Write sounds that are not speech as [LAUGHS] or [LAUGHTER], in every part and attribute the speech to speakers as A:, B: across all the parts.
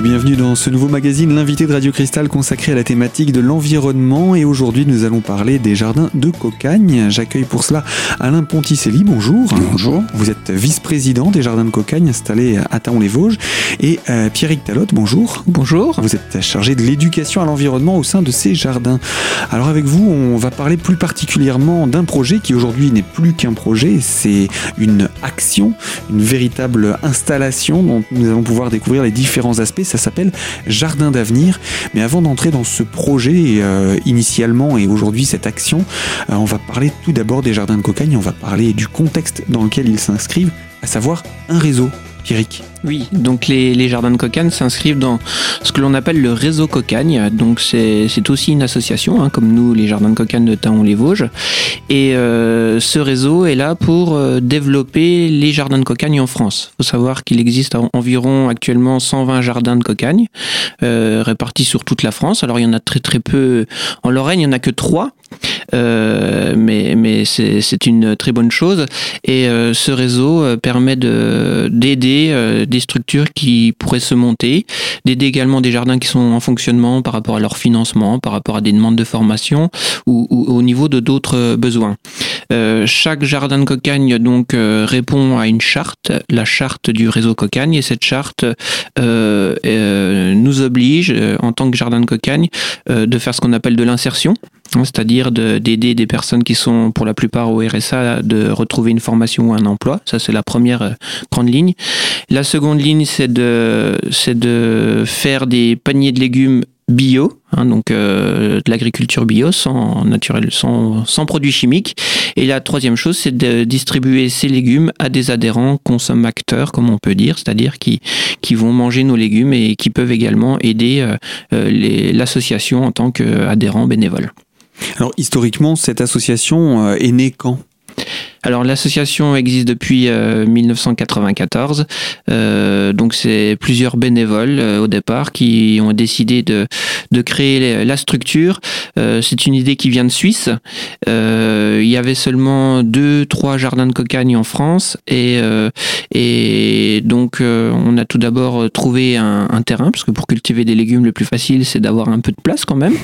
A: Et bienvenue dans ce nouveau magazine, l'invité de Radio Cristal consacré à la thématique de l'environnement. Et aujourd'hui, nous allons parler des jardins de Cocagne. J'accueille pour cela Alain Ponticelli. Bonjour.
B: Bonjour.
A: Vous êtes vice-président des jardins de Cocagne installés à Taon-les-Vosges. Et euh, Pierrick Talotte, bonjour.
C: Bonjour.
A: Vous êtes chargé de l'éducation à l'environnement au sein de ces jardins. Alors avec vous, on va parler plus particulièrement d'un projet qui aujourd'hui n'est plus qu'un projet, c'est une action, une véritable installation dont nous allons pouvoir découvrir les différents aspects ça s'appelle Jardin d'avenir. Mais avant d'entrer dans ce projet euh, initialement et aujourd'hui cette action, euh, on va parler tout d'abord des jardins de cocagne, on va parler du contexte dans lequel ils s'inscrivent, à savoir un réseau. Pierrick.
C: Oui, donc les, jardins de cocagne s'inscrivent dans ce que l'on appelle le réseau cocagne. Donc c'est aussi une association, hein, comme nous, les jardins de cocagne de Taon-les-Vosges. Et euh, ce réseau est là pour euh, développer les jardins de cocagne en France. Il faut savoir qu'il existe environ actuellement 120 jardins de cocagne euh, répartis sur toute la France. Alors il y en a très très peu. En Lorraine, il n'y en a que trois. mais mais c'est une très bonne chose. Et ce réseau permet d'aider des structures qui pourraient se monter, d'aider également des jardins qui sont en fonctionnement par rapport à leur financement, par rapport à des demandes de formation ou, au niveau de d'autres besoins. Euh, chaque jardin de cocagne donc euh, répond à une charte, la charte du réseau cocagne, et cette charte euh, nous oblige en tant que jardin de cocagne de faire ce qu'on appelle de l'insertion. C'est-à-dire d'aider des personnes qui sont pour la plupart au RSA de retrouver une formation ou un emploi. Ça, c'est la première euh, grande ligne. La seconde ligne, c'est de, faire des paniers de légumes bio, hein, donc euh, de l'agriculture bio sans naturel, sans, produits chimiques. Et la troisième chose, c'est de distribuer ces légumes à des adhérents consommateurs, comme on peut dire, c'est-à-dire qui, vont manger nos légumes et qui peuvent également aider euh, l'association en tant qu'adhérent bénévole.
A: Alors historiquement, cette association euh, est née quand?
C: Alors l'association existe depuis 1994, euh, euh, donc c'est plusieurs bénévoles euh, au départ qui ont décidé de, de créer la structure. c'est une idée qui vient de Suisse. il y avait seulement deux, trois jardins de cocagne en France et, et donc on a tout d'abord trouvé un, un, terrain parce que pour cultiver des légumes le plus facile c'est d'avoir un peu de place quand même.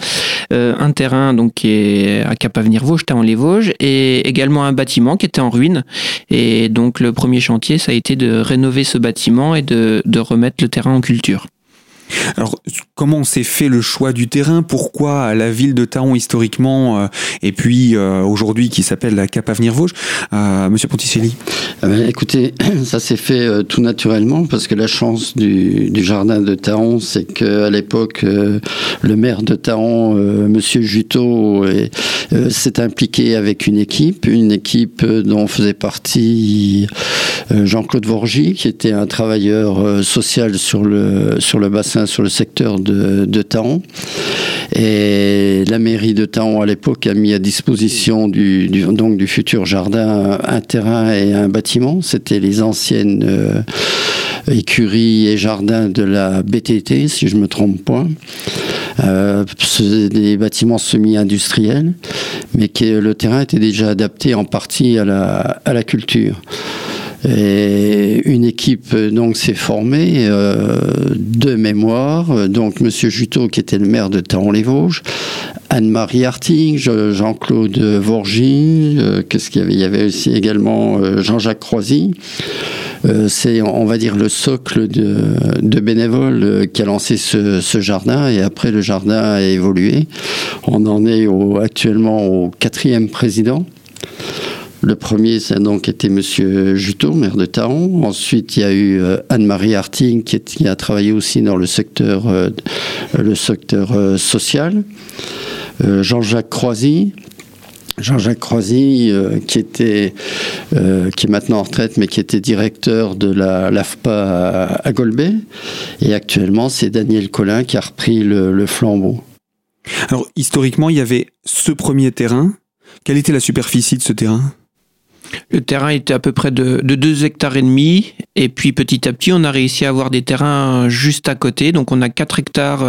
C: un terrain donc qui est à Cap-Avenir-Vosges, en les Vosges et également un bâtiment qui était en ruine. Et donc le premier chantier, ça a été de rénover ce bâtiment et de, de remettre le terrain en culture.
A: Alors, comment s'est fait le choix du terrain? Pourquoi la ville de Taon historiquement euh, et puis euh, aujourd'hui qui s'appelle la Cap Avenir Vosges? Euh, Monsieur Ponticelli.
B: Ah ben, Écoutez, [CLEARS THROAT] ça s'est fait tout naturellement parce que la chance du, jardin de Taon, c'est qu'à l'époque, le maire de Taon, Monsieur Juteau, s'est impliqué avec une équipe, une équipe dont faisait partie Jean-Claude Vorgy, qui était un travailleur social sur le, sur le bassin sur le secteur de, de Taon. Et la mairie de Taon, à l'époque, a mis à disposition du, donc du futur jardin un terrain et un bâtiment. C'était les anciennes euh, écuries et jardins de la BTT, si je me trompe pas. Euh, des bâtiments semi-industriels, mais le terrain était déjà adapté en partie à la, à la culture. Et une équipe donc s'est formée euh, de mémoire. Donc Monsieur Juteau qui était le maire de Taron-les-Vosges, Anne-Marie Harting, Jean-Claude Vorgy, euh, qu'est-ce qu'il y avait? Il y avait aussi également euh, Jean-Jacques Croisy. c'est, on va dire, le socle de, bénévoles qui a lancé ce, jardin et après le jardin a évolué. On en est actuellement au quatrième président. Le premier, ça a donc été Monsieur Juteau, maire de Taon. Ensuite, il y a eu euh, Anne-Marie Harting, qui, a travaillé aussi dans le secteur, euh, euh, social. Jean-Jacques Croisy, Jean-Jacques qui était, qui est maintenant en retraite, mais qui était directeur de la l'AFPA à, Golbet. Et actuellement, c'est Daniel Collin qui a repris le, flambeau.
A: Alors, historiquement, il y avait ce premier terrain. Quelle était la superficie de ce terrain?
C: Le terrain était à peu près de, de 2 hectares et demi. Et puis petit à petit, on a réussi à avoir des terrains juste à côté. Donc on a 4 hectares,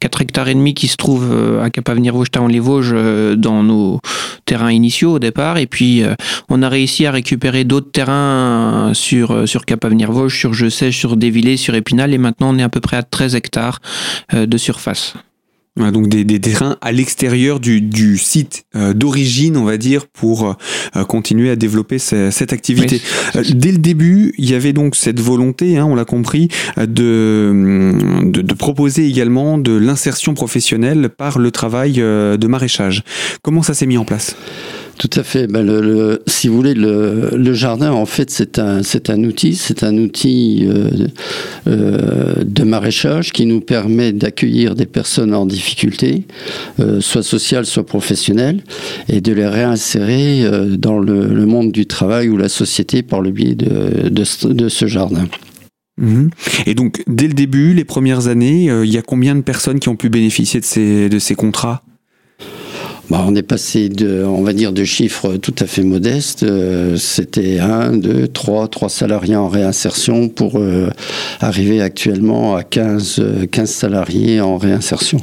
C: 4 euh, hectares et demi qui se trouvent euh, à Cap-Avenir les Vosges euh, dans nos terrains initiaux au départ. Et puis on a réussi à récupérer d'autres terrains sur, sur Cap-Avenir Vosges, sur Je sais, sur Dévillé, sur Épinal. Et maintenant on est à peu près à 13 hectares de surface
A: donc des, des, terrains à l'extérieur du, du, site euh, d'origine, on va dire, pour euh, continuer à développer cette activité. Euh, dès le début, il y avait donc cette volonté, hein, on l'a compris, de, de, de, proposer également de l'insertion professionnelle par le travail de maraîchage. Comment ça s'est mis en place?
B: Tout à fait. Ben si vous voulez, le, jardin, en fait, c'est un, outil, c'est un outil euh, euh, de maraîchage qui nous permet d'accueillir des personnes en difficulté, euh, soit sociales, soit professionnelles, et de les réinsérer dans le, monde du travail ou la société par le biais de, ce jardin.
A: Mhm. Et donc, dès le début, les premières années, il y a combien de personnes qui ont pu bénéficier de ces contrats?
B: Bah, on est passé de, on va dire, de chiffres tout à fait modestes. Euh, c'était un, deux, trois, trois salariés en réinsertion pour euh, arriver actuellement à 15, 15 salariés en réinsertion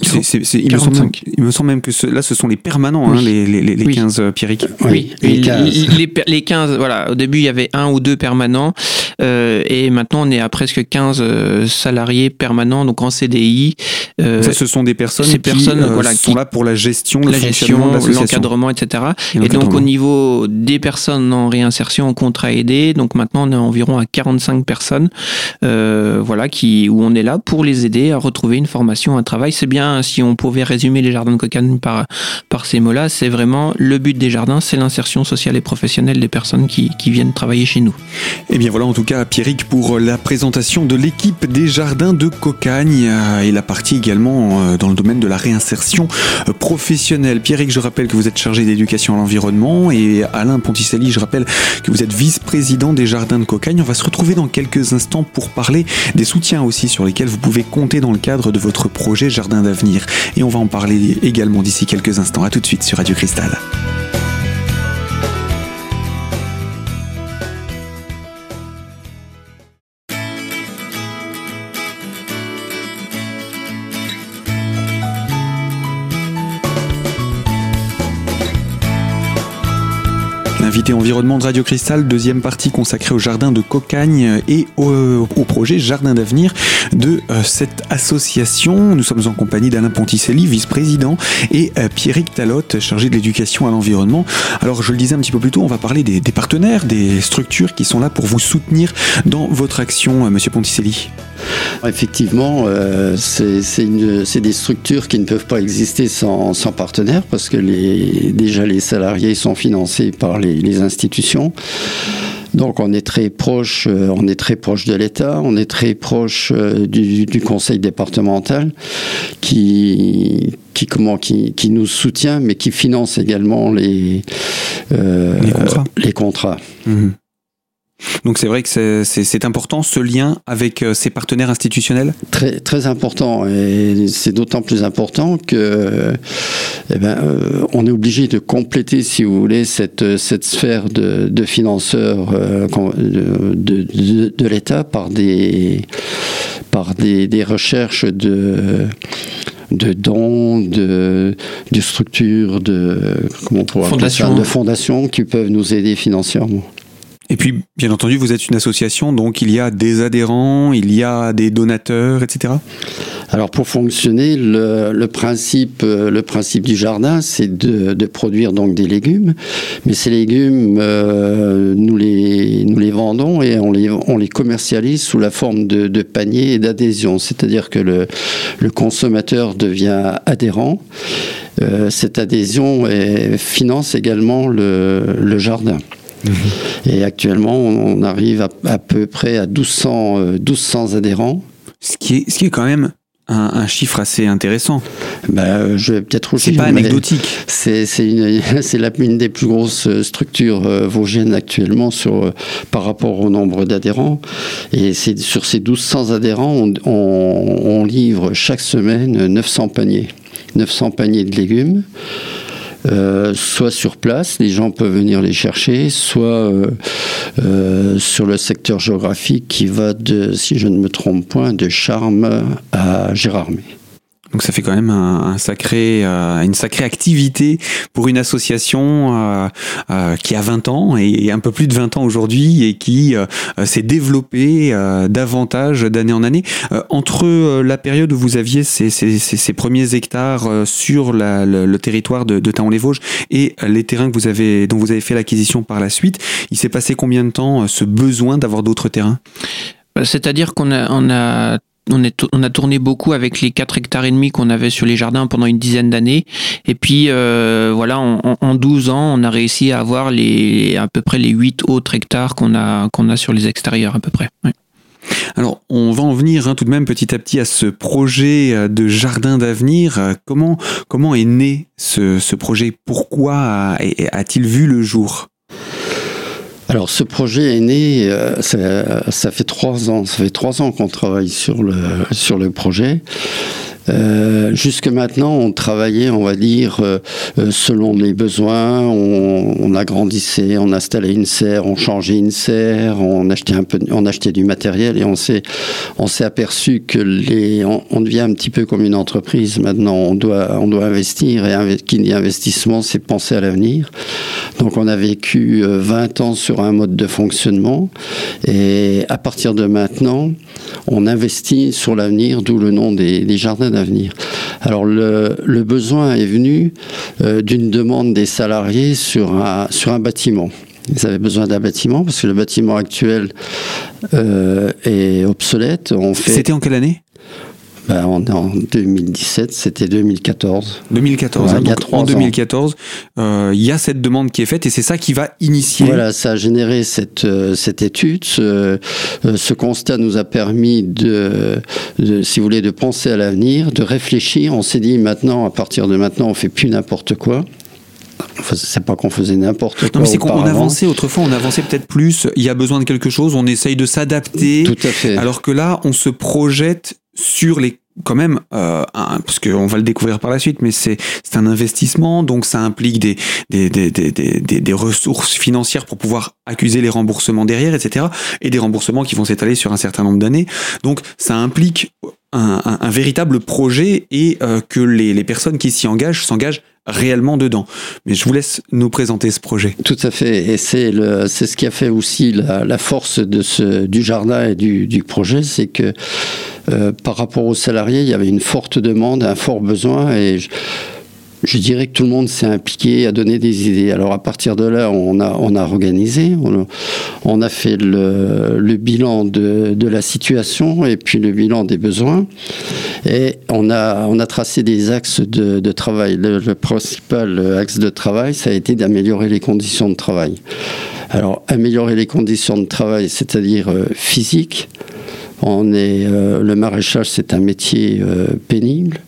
A: il, me semble même, il, me semble même, que là, ce sont les permanents, hein, les, les, les, 15 euh, Pierrick.
C: Oui, les 15. Les, 15. voilà. Au début, il y avait un ou deux permanents. Euh, et maintenant, on est à presque 15 euh, salariés permanents, donc en CDI.
A: Euh, ça, ce sont des personnes qui personnes, euh, voilà, sont là pour la gestion, la gestion,
C: l'encadrement, etc. Et, et donc, au niveau des personnes en réinsertion en contrat aidé, donc maintenant, on est environ à 45 personnes, voilà, qui, où on est là pour les aider à retrouver une formation, un travail. C'est bien, si on pouvait résumer les jardins de cocagne par, par ces mots-là, c'est vraiment le but des jardins, c'est l'insertion sociale et professionnelle des personnes qui, qui, viennent travailler chez nous.
A: Et eh bien voilà en tout cas Pierrick pour la présentation de l'équipe des jardins de Cocagne et la partie également euh, dans le domaine de la réinsertion euh, professionnelle. Pierrick, je rappelle que vous êtes chargé d'éducation à l'environnement et Alain Ponticelli, je rappelle que vous êtes vice-président des jardins de Cocagne. On va se retrouver dans quelques instants pour parler des soutiens aussi sur lesquels vous pouvez compter dans le cadre de votre projet Jardin d'avenir. Et on va en parler également d'ici quelques instants. À tout de suite sur Radio Cristal. Environnement de Radio Cristal, deuxième partie consacrée au jardin de Cocagne et au, projet Jardin d'avenir de euh, cette association. Nous sommes en compagnie d'Alain Ponticelli, vice-président, et euh, Pierrick Talotte, chargé de l'éducation à l'environnement. Alors, je le disais un petit peu plus tôt, on va parler des, partenaires, des structures qui sont là pour vous soutenir dans votre action, euh, Monsieur Ponticelli.
B: Effectivement, c'est des structures qui ne peuvent pas exister sans, partenaires parce que déjà les salariés sont financés par les institutions. Donc on est très proche, euh, on est très proche de l'État, on est très proche euh, du, Conseil départemental qui qui comment qui, qui, nous soutient, mais qui finance également les
A: euh, les contrats.
B: Les contrats.
A: Mhm. Donc c'est vrai que c'est important ce lien avec euh, ces partenaires institutionnels?
B: Très, très important. Et c'est d'autant plus important que eh ben, euh, on est obligé de compléter, si vous voulez, cette, cette sphère de, de financeurs euh, de, de, de l'État par des, par des, des recherches de de dons, de, de structures, de, comment on de fondations qui peuvent nous aider financièrement.
A: Et puis, bien entendu, vous êtes une association, donc il y a des adhérents, il y a des donateurs, etc.
B: Alors pour fonctionner, le, principe, euh, le principe du jardin, c'est de, produire donc des légumes, mais ces légumes, euh, nous, les, vendons et on les, commercialise sous la forme de, paniers et d'adhésion, c'est-à-dire que le, consommateur devient adhérent. Euh, cette adhésion finance également le, le jardin. Mhm. Et actuellement, on arrive à, peu près à 1200, 1200 euh, adhérents.
A: Ce qui est, ce qui est quand même un, chiffre assez intéressant.
B: Bah, je vais peut-être
A: C'est pas anecdotique.
B: C'est [LAUGHS] une, des plus grosses euh, structures euh, vosgiennes actuellement sur, par rapport au nombre d'adhérents. Et sur ces 1200 adhérents, on, on, livre chaque semaine 900 paniers. 900 paniers de légumes. Soit sur place, les gens peuvent venir les chercher, soit sur le secteur géographique qui va de, si je ne me trompe point, de Charme à Gérardmer.
A: Donc ça fait quand même un, sacré, euh, une sacrée activité pour une association euh, euh, qui a 20 ans et, un peu plus de 20 ans aujourd'hui et qui s'est développée davantage d'année en année. entre la période où vous aviez ces, ces, ces, premiers hectares sur la, le, territoire de, de Taon-les-Vosges et les terrains que vous avez, dont vous avez fait l'acquisition par la suite, il s'est passé combien de temps ce besoin d'avoir d'autres terrains?
C: Bah, C'est-à-dire qu'on a, on a on, a tourné beaucoup avec les 4 hectares et demi qu'on avait sur les jardins pendant une dizaine d'années. Et puis, euh, voilà, en, en, 12 ans, on a réussi à avoir les, à peu près les 8 autres hectares qu'on a, sur les extérieurs, à peu près.
A: Alors, on va en venir hein, tout de même petit à petit à ce projet euh, de jardin d'avenir. Comment, comment est né ce projet? Pourquoi a-t-il vu le jour?
B: Alors ce projet est né, euh, ça, fait trois ans, ça fait trois ans qu'on travaille sur le, sur le projet. Euh, jusque maintenant, on travaillait, on va dire, euh, euh, selon les besoins. On, agrandissait, on installait une serre, on changeait une serre, on achetait un peu, on achetait du matériel et on s'est, on s'est aperçu que les, on, devient un petit peu comme une entreprise. Maintenant, on doit, on doit investir et qui dit investissement, c'est penser à l'avenir. Donc, on a vécu 20 ans sur un mode de fonctionnement et à partir de maintenant, on investit sur l'avenir, d'où le nom des, jardins d'avenir. Alors le, besoin est venu euh, d'une demande des salariés sur un, bâtiment. Ils avaient besoin d'un bâtiment parce que le bâtiment actuel euh, est obsolète.
A: C'était en quelle année?
B: Ben, en, 2017, c'était 2014.
A: 2014, hein, en 2014, euh, il y a cette demande qui est faite et c'est ça qui va initier.
B: Voilà, ça a généré cette, euh, cette étude. Ce, euh, ce, constat nous a permis de, si vous voulez, de penser à l'avenir, de réfléchir. On s'est dit maintenant, à partir de maintenant, on fait plus n'importe quoi. c'est pas qu'on faisait n'importe quoi.
A: Non, mais c'est qu'on avançait autrefois, on avançait peut-être plus. Il y a besoin de quelque chose, on essaye de s'adapter.
B: Tout à fait.
A: Alors que là, on se projette sur les quand même, euh, un, parce qu'on va le découvrir par la suite, mais c'est un investissement, donc ça implique des, des, des, des, des ressources financières pour pouvoir accuser les remboursements derrière, etc. Et des remboursements qui vont s'étaler sur un certain nombre d'années. Donc ça implique un, un, un véritable projet et euh, que les, les personnes qui s'y engagent s'engagent réellement dedans. Mais je vous laisse nous présenter ce projet.
B: Tout à fait. Et c'est le, c'est ce qui a fait aussi la, la force de ce, du jardin et du, du projet, c'est que euh, par rapport aux salariés, il y avait une forte demande, un fort besoin et je, dirais que tout le monde s'est impliqué à donner des idées. Alors à partir de là, on a, a organisé, on, a fait le, bilan de, la situation et puis le bilan des besoins. Et on a, a tracé des axes de, travail. Le, principal axe de travail, ça a été d'améliorer les conditions de travail. Alors améliorer les conditions de travail, c'est-à-dire euh, physiques, on est, euh, le maraîchage, c'est un métier euh, pénible.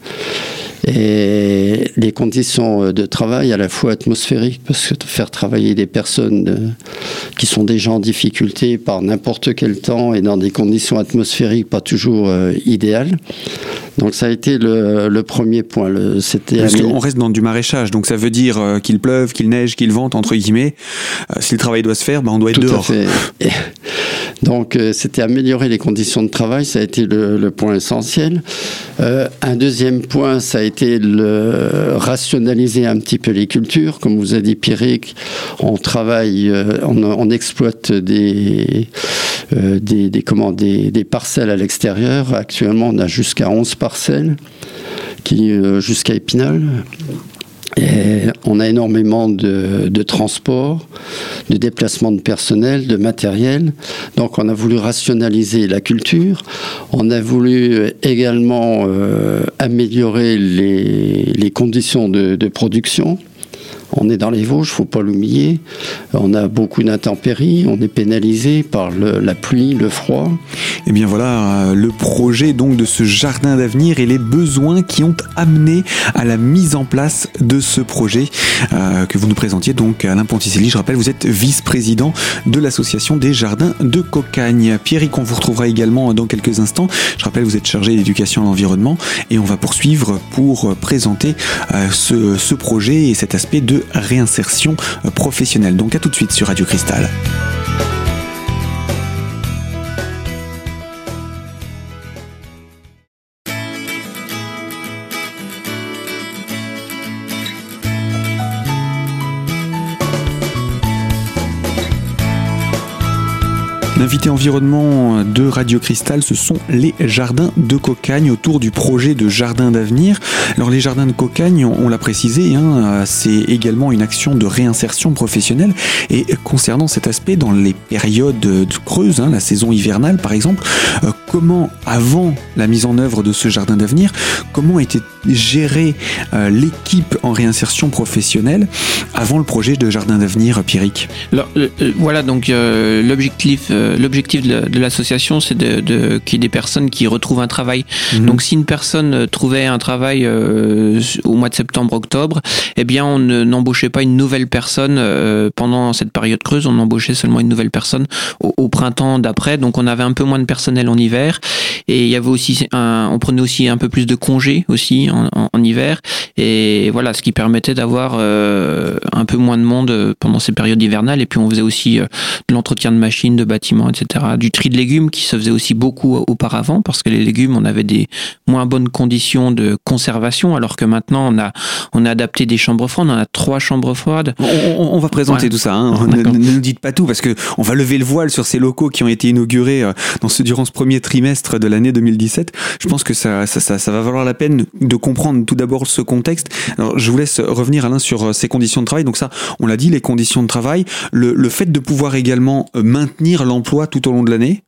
B: Et les conditions de travail à la fois atmosphériques, parce que faire travailler des personnes euh, qui sont déjà en difficulté par n'importe quel temps et dans des conditions atmosphériques pas toujours idéales. Donc ça a été le, premier point.
A: c'était Parce qu'on reste dans du maraîchage, donc ça veut dire qu'il pleuve, qu'il neige, qu'il vente, entre guillemets. si le travail doit se faire, ben on doit être
B: Tout
A: dehors.
B: À fait. Donc euh, c'était améliorer les conditions de travail, ça a été le, point essentiel. Euh, un deuxième point, ça a été le rationaliser un petit peu les cultures. Comme vous a dit Pierrick, on travaille, euh, on, exploite des, des, des, des, parcelles à l'extérieur. Actuellement, on a jusqu'à 11 parcelles qui jusqu'à Épinal. On a énormément de, transports, de déplacements de personnel, de matériel. Donc on a voulu rationaliser la culture. On a voulu également euh, améliorer les, conditions de production On est dans les Vosges, faut pas l'oublier. On a beaucoup d'intempéries, on est pénalisé par la pluie, le froid.
A: Et eh bien voilà euh, le projet donc de ce jardin d'avenir et les besoins qui ont amené à la mise en place de ce projet euh, que vous nous présentiez donc Alain Ponticelli. Je rappelle, vous êtes vice-président de l'association des jardins de Cocagne. Pierrick, on vous retrouvera également dans quelques instants. Je rappelle, vous êtes chargé d'éducation à l'environnement et on va poursuivre pour présenter euh, ce projet et cet aspect de réinsertion professionnelle. Donc à tout de suite sur Radio Cristal. Environnement de Radio Cristal, ce sont les jardins de Cocagne autour du projet de jardin d'avenir. Alors les jardins de Cocagne, on, l'a précisé, hein, c'est également une action de réinsertion professionnelle. Et concernant cet aspect, dans les périodes creuses, hein, la saison hivernale par exemple, euh, comment, avant la mise en œuvre de ce jardin d'avenir, comment était gérée euh, l'équipe en réinsertion professionnelle avant le projet de jardin d'avenir, Pierrick
C: Alors, euh, Voilà, donc l'objectif l'objectif de l'association, c'est de, de qu'il y ait des personnes qui retrouvent un travail. Mhm. Donc si une personne trouvait un travail euh, au mois de septembre-octobre, eh bien on n'embauchait pas une nouvelle personne euh, pendant cette période creuse, on embauchait seulement une nouvelle personne au, printemps d'après. Donc on avait un peu moins de personnel en hiver et il y avait aussi un, on prenait aussi un peu plus de congés aussi en, en, hiver et voilà ce qui permettait d'avoir euh, un peu moins de monde pendant ces périodes hivernales et puis on faisait aussi de l'entretien de machines, de bâtiments etc. Du tri de légumes qui se faisait aussi beaucoup auparavant parce que les légumes, on avait des moins bonnes conditions de conservation alors que maintenant on a, on a adapté des chambres froides, on a trois chambres froides.
A: On, va présenter tout ça, hein. [LAUGHS] ne, nous dites pas tout parce que on va lever le voile sur ces locaux qui ont été inaugurés euh, dans ce, durant ce premier trimestre de l'année 2017. Je pense que ça, ça, ça, ça va valoir la peine de comprendre tout d'abord ce contexte. Alors je vous laisse revenir Alain sur euh, ces conditions de travail. Donc ça, on l'a dit, les conditions de travail, le, fait de pouvoir également euh, maintenir l'emploi tout au long de l'année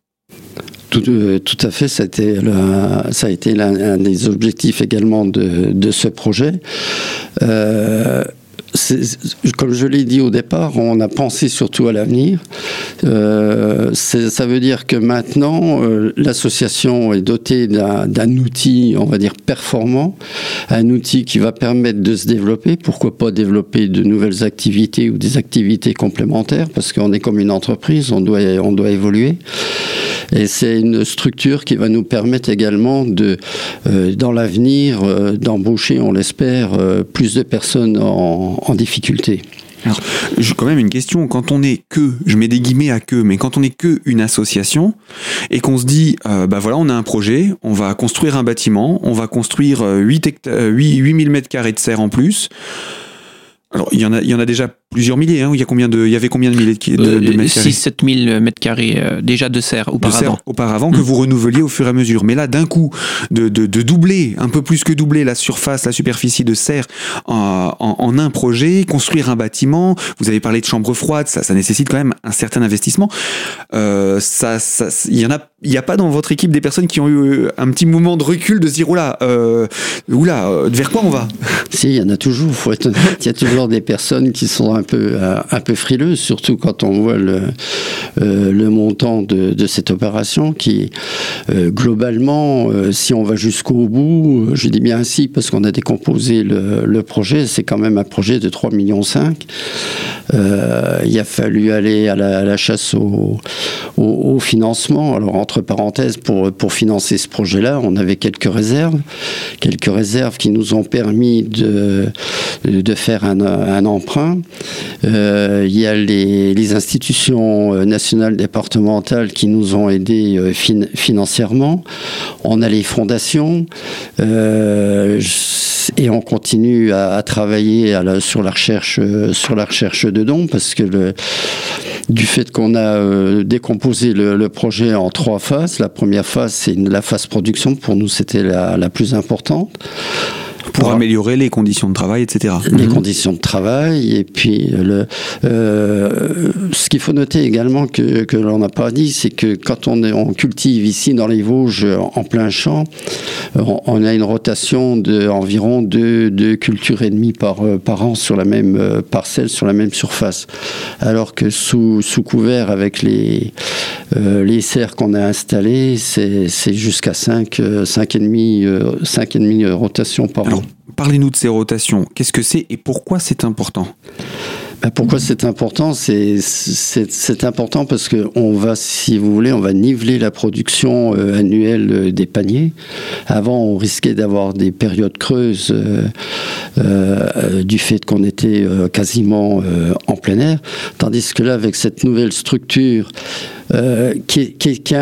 B: tout, euh, à fait, ça a été, l'un des objectifs également de, ce projet. Comme je l'ai dit au départ, on a pensé surtout à l'avenir. Euh, ça veut dire que maintenant, euh, l'association est dotée d'un outil, on va dire, performant, un outil qui va permettre de se développer. Pourquoi pas développer de nouvelles activités ou des activités complémentaires Parce qu'on est comme une entreprise, on doit, on doit évoluer. Et c'est une structure qui va nous permettre également de, euh, dans l'avenir, euh, d'embaucher, on l'espère, euh, plus de personnes en, difficulté.
A: J'ai quand même une question. Quand on est que, je mets des guillemets à que, mais quand on est que une association et qu'on se dit, bah voilà, on a un projet, on va construire un bâtiment, on va construire 8, 8 8000 mètres carrés de serre en plus. Alors, il y en a, il y en a déjà plusieurs milliers. Hein, il, y a combien de, il y avait combien de milliers de, de, de mètres carrés?
C: 6-7 000 mètres carrés euh, déjà de serre auparavant. De serre
A: auparavant que mmh. vous renouveliez au fur et à mesure. Mais là, d'un coup, de, de, doubler, un peu plus que doubler la surface, la superficie de serre en, en, un projet, construire un bâtiment, vous avez parlé de chambres froides, ça, ça nécessite quand même un certain investissement. Euh, ça, ça, il y en a, il n'y a pas dans votre équipe des personnes qui ont eu euh, un petit moment de recul de se dire oula, euh, oula, euh, vers quoi on va?
B: Si, il y en a toujours. Faut être honnête, il y a toujours des personnes qui sont un peu, euh, un peu frileux, surtout quand on voit le, euh, le montant de, cette opération qui, euh, globalement, si on va jusqu'au bout, je dis bien ainsi parce qu'on a décomposé le, projet, c'est quand même un projet de 3,5 millions. il a fallu aller à la, à la chasse au, au, au, financement. Alors, entre parenthèses, pour, pour financer ce projet-là, on avait quelques réserves, quelques réserves qui nous ont permis de, de faire un, un emprunt. Euh, il y a les, institutions euh, nationales départementales qui nous ont aidés euh, financièrement. On a les fondations. et on continue à, travailler sur la recherche sur la recherche de dons parce que du fait qu'on a décomposé le, projet en trois phases. La première phase, c'est la phase production. Pour nous, c'était la plus importante.
A: Pour améliorer les conditions de travail, etc.
B: Les mhm. conditions de travail, et puis le, euh, ce qu'il faut noter également que, que l'on n'a pas dit, c'est que quand on, est, on cultive ici dans les Vosges en plein champ, on, a une rotation d'environ deux, deux cultures et demie par, par an sur la même parcelle, sur la même surface. Alors que sous, sous couvert avec les, euh, les serres qu'on a installées, c'est jusqu'à 5, 5,5 5,5 rotations par an.
A: Parlez-nous de ces rotations. Qu'est-ce que c'est et pourquoi c'est important?
B: Ben, pourquoi c'est important? C'est important parce que on va, si vous voulez, on va niveler la production euh, annuelle euh, des paniers. Avant, on risquait d'avoir des périodes creuses euh, du fait qu'on était quasiment en plein air, tandis que là, avec cette nouvelle structure euh, qui, est,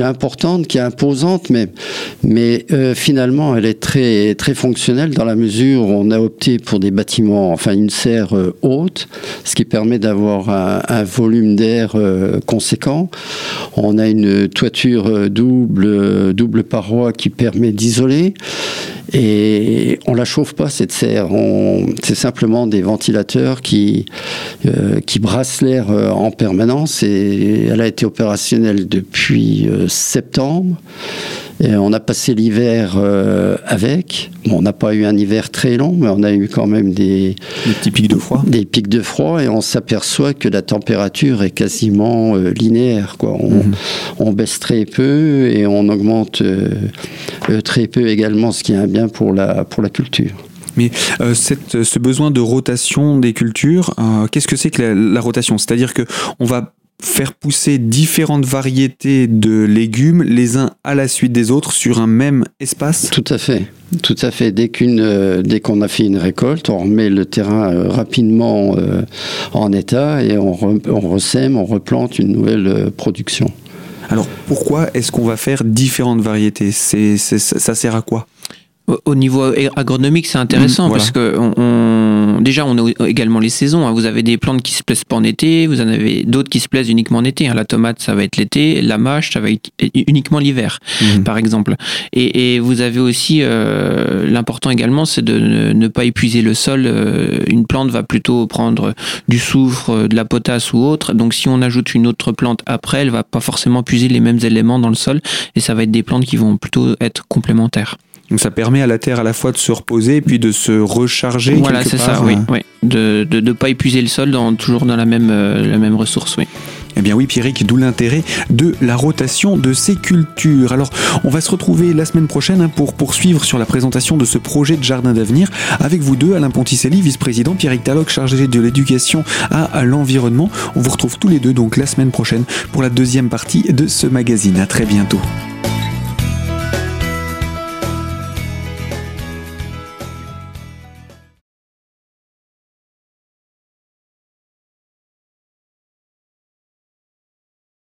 B: importante, qui est imposante, mais, euh, finalement, elle est très, très fonctionnelle dans la mesure où on a opté pour des bâtiments, enfin une serre euh, haute, ce qui permet d'avoir un, un, volume d'air conséquent. On a une toiture double, double paroi qui permet d'isoler. Et on la chauffe pas cette serre. C'est simplement des ventilateurs qui euh, qui brassent l'air euh, en permanence. Et elle a été opérationnelle depuis euh, septembre. Et on a passé l'hiver euh, avec. on n'a pas eu un hiver très long, mais on a eu quand même des,
A: des petits pics de froid.
B: Des pics de froid, et on s'aperçoit que la température est quasiment euh, linéaire. Quoi. On, mhm. on, baisse très peu et on augmente euh, très peu également, ce qui est un bien pour la, pour la culture.
A: Mais cette, ce besoin de rotation des cultures, qu'est-ce que c'est que la, la rotation? C'est-à-dire que on va faire pousser différentes variétés de légumes les uns à la suite des autres sur un même espace?
B: Tout à fait. Tout à fait. Dès qu'une, euh, dès qu'on a fait une récolte, on remet le terrain euh, rapidement euh, en état et on, on, resème, on replante une nouvelle production.
A: Alors pourquoi est-ce qu'on va faire différentes variétés? C'est, Ça sert à quoi?
C: Au niveau agronomique, c'est intéressant mmh, parce que on, déjà on a également les saisons. Hein. Vous avez des plantes qui se plaisent pas en été, vous en avez d'autres qui se plaisent uniquement en été. Hein. La tomate, ça va être l'été, la mâche, ça va être uniquement l'hiver, mmh. par exemple. Et, et, vous avez aussi euh, l'important également, c'est de ne, pas épuiser le sol. Euh, une plante va plutôt prendre du soufre, de la potasse ou autre. Donc si on ajoute une autre plante après, elle va pas forcément puiser les mêmes éléments dans le sol et ça va être des plantes qui vont plutôt être complémentaires.
A: Donc ça permet à la terre à la fois de se reposer et puis de se recharger.
C: Voilà, c'est ça, oui, oui. De ne pas épuiser le sol dans, toujours dans la même, euh, la même ressource, oui.
A: Eh bien oui, Pierrick, d'où l'intérêt de la rotation de ces cultures. Alors, on va se retrouver la semaine prochaine hein, pour poursuivre sur la présentation de ce projet de jardin d'avenir avec vous deux, Alain Ponticelli, vice-président, Pierrick Taloc, chargé de l'éducation à l'environnement. On vous retrouve tous les deux donc la semaine prochaine pour la deuxième partie de ce magazine. À très bientôt.